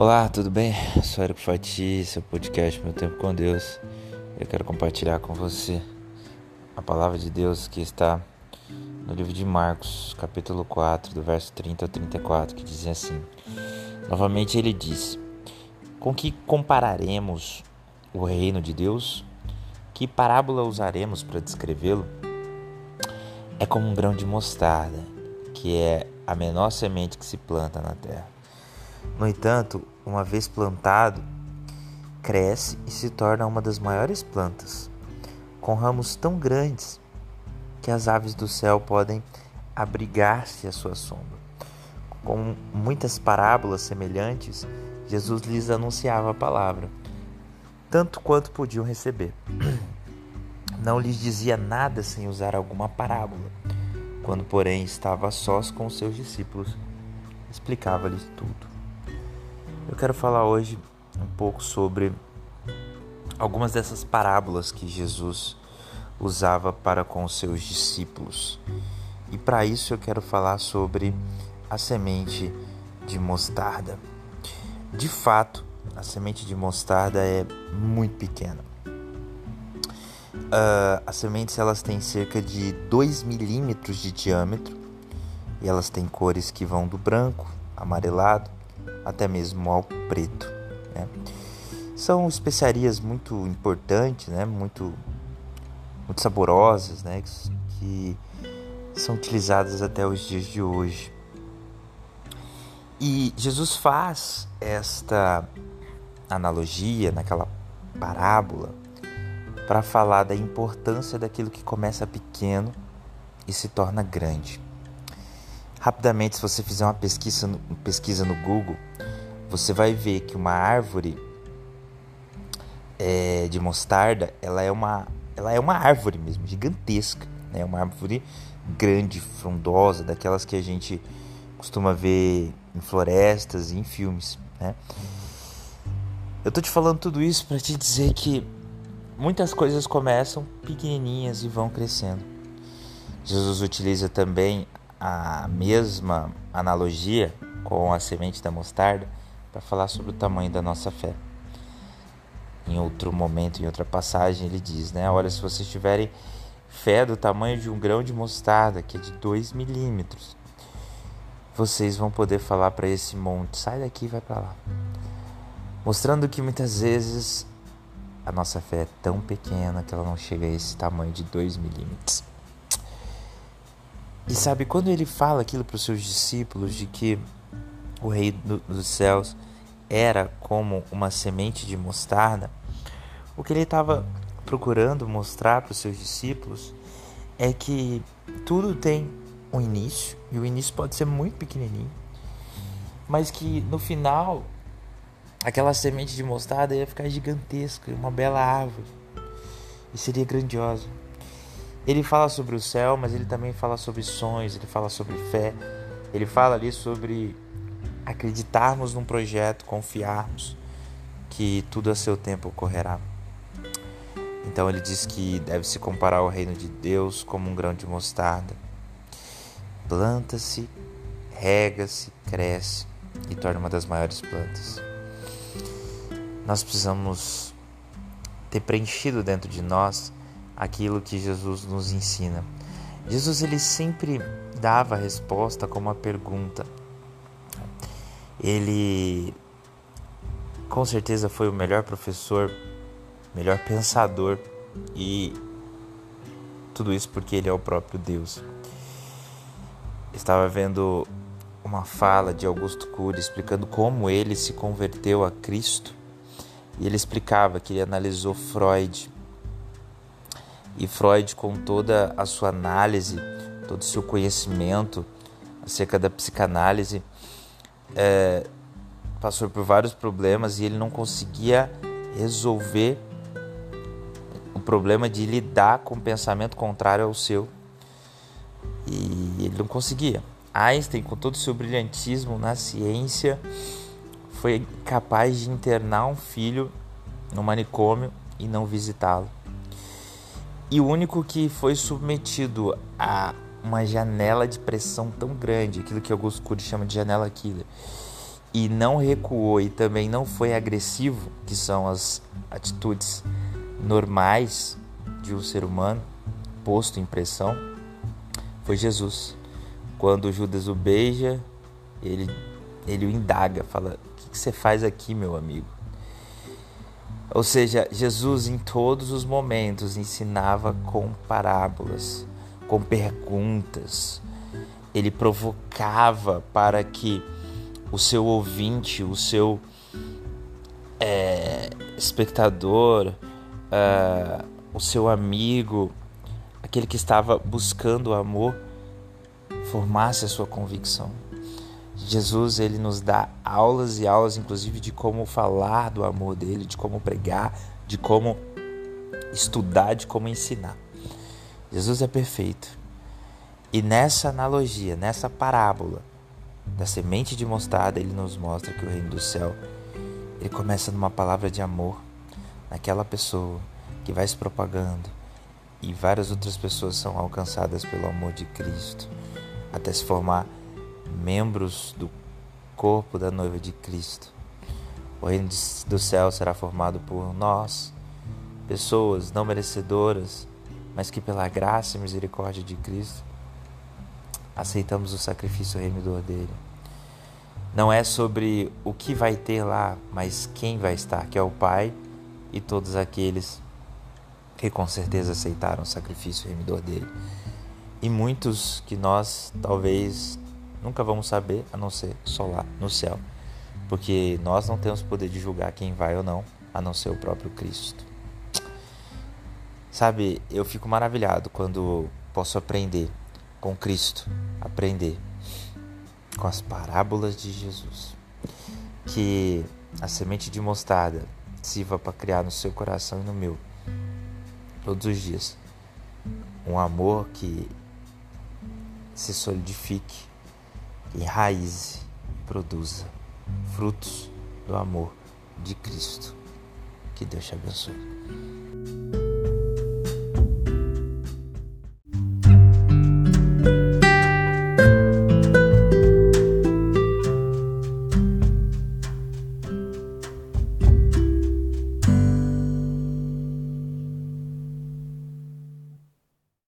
Olá, tudo bem? Sou Eric Fati, seu podcast Meu Tempo com Deus. Eu quero compartilhar com você a palavra de Deus que está no livro de Marcos, capítulo 4, do verso 30 ao 34, que diz assim: Novamente ele diz: Com que compararemos o reino de Deus? Que parábola usaremos para descrevê-lo? É como um grão de mostarda, que é a menor semente que se planta na terra. No entanto, uma vez plantado, cresce e se torna uma das maiores plantas, com ramos tão grandes que as aves do céu podem abrigar-se à sua sombra. Com muitas parábolas semelhantes, Jesus lhes anunciava a palavra, tanto quanto podiam receber. Não lhes dizia nada sem usar alguma parábola. Quando, porém, estava sós com os seus discípulos, explicava-lhes tudo. Eu quero falar hoje um pouco sobre algumas dessas parábolas que Jesus usava para com os seus discípulos. E para isso eu quero falar sobre a semente de mostarda. De fato, a semente de mostarda é muito pequena. Uh, as sementes elas têm cerca de 2 milímetros de diâmetro e elas têm cores que vão do branco, amarelado, até mesmo ao preto. Né? São especiarias muito importantes, né? muito, muito saborosas, né? que são utilizadas até os dias de hoje. E Jesus faz esta analogia naquela parábola para falar da importância daquilo que começa pequeno e se torna grande. Rapidamente, se você fizer uma pesquisa no, pesquisa no Google, você vai ver que uma árvore é, de mostarda, ela é uma, ela é uma árvore mesmo, gigantesca, né? Uma árvore grande, frondosa, daquelas que a gente costuma ver em florestas e em filmes, né? Eu tô te falando tudo isso para te dizer que muitas coisas começam pequenininhas e vão crescendo. Jesus utiliza também a mesma analogia com a semente da mostarda para falar sobre o tamanho da nossa fé. Em outro momento, em outra passagem, ele diz, né? Olha, se vocês tiverem fé do tamanho de um grão de mostarda, que é de 2 milímetros, vocês vão poder falar para esse monte, sai daqui e vai para lá. Mostrando que muitas vezes a nossa fé é tão pequena que ela não chega a esse tamanho de 2 milímetros. E sabe, quando ele fala aquilo para os seus discípulos de que o rei dos céus era como uma semente de mostarda, o que ele estava procurando mostrar para os seus discípulos é que tudo tem um início, e o início pode ser muito pequenininho, mas que no final aquela semente de mostarda ia ficar gigantesca, uma bela árvore, e seria grandiosa. Ele fala sobre o céu, mas ele também fala sobre sonhos, ele fala sobre fé, ele fala ali sobre acreditarmos num projeto, confiarmos que tudo a seu tempo ocorrerá. Então ele diz que deve se comparar ao reino de Deus como um grão de mostarda. Planta-se, rega-se, cresce e torna uma das maiores plantas. Nós precisamos ter preenchido dentro de nós aquilo que Jesus nos ensina. Jesus ele sempre dava a resposta com uma pergunta. Ele com certeza foi o melhor professor, melhor pensador e tudo isso porque ele é o próprio Deus. Estava vendo uma fala de Augusto Cury explicando como ele se converteu a Cristo. E ele explicava que ele analisou Freud e Freud, com toda a sua análise, todo o seu conhecimento acerca da psicanálise, é, passou por vários problemas e ele não conseguia resolver o problema de lidar com o pensamento contrário ao seu. E ele não conseguia. Einstein, com todo o seu brilhantismo na ciência, foi capaz de internar um filho no manicômio e não visitá-lo e o único que foi submetido a uma janela de pressão tão grande, aquilo que Augusto Cury chama de janela killer, e não recuou e também não foi agressivo, que são as atitudes normais de um ser humano posto em pressão, foi Jesus. Quando Judas o beija, ele, ele o indaga, fala: O que você faz aqui, meu amigo? Ou seja, Jesus em todos os momentos ensinava com parábolas, com perguntas. Ele provocava para que o seu ouvinte, o seu é, espectador, uh, o seu amigo, aquele que estava buscando o amor, formasse a sua convicção. Jesus ele nos dá aulas e aulas, inclusive, de como falar do amor dele, de como pregar, de como estudar, de como ensinar. Jesus é perfeito. E nessa analogia, nessa parábola da semente de mostarda, ele nos mostra que o reino do céu ele começa numa palavra de amor naquela pessoa que vai se propagando e várias outras pessoas são alcançadas pelo amor de Cristo até se formar membros do corpo da noiva de Cristo. O reino do céu será formado por nós, pessoas não merecedoras, mas que pela graça e misericórdia de Cristo aceitamos o sacrifício remidor dele. Não é sobre o que vai ter lá, mas quem vai estar, que é o Pai e todos aqueles que com certeza aceitaram o sacrifício remidor dele. E muitos que nós talvez nunca vamos saber, a não ser só lá no céu, porque nós não temos poder de julgar quem vai ou não, a não ser o próprio Cristo. Sabe, eu fico maravilhado quando posso aprender com Cristo, aprender com as parábolas de Jesus. Que a semente de mostarda sirva para criar no seu coração e no meu, todos os dias, um amor que se solidifique, enraize produza frutos do amor de Cristo. Que Deus te abençoe.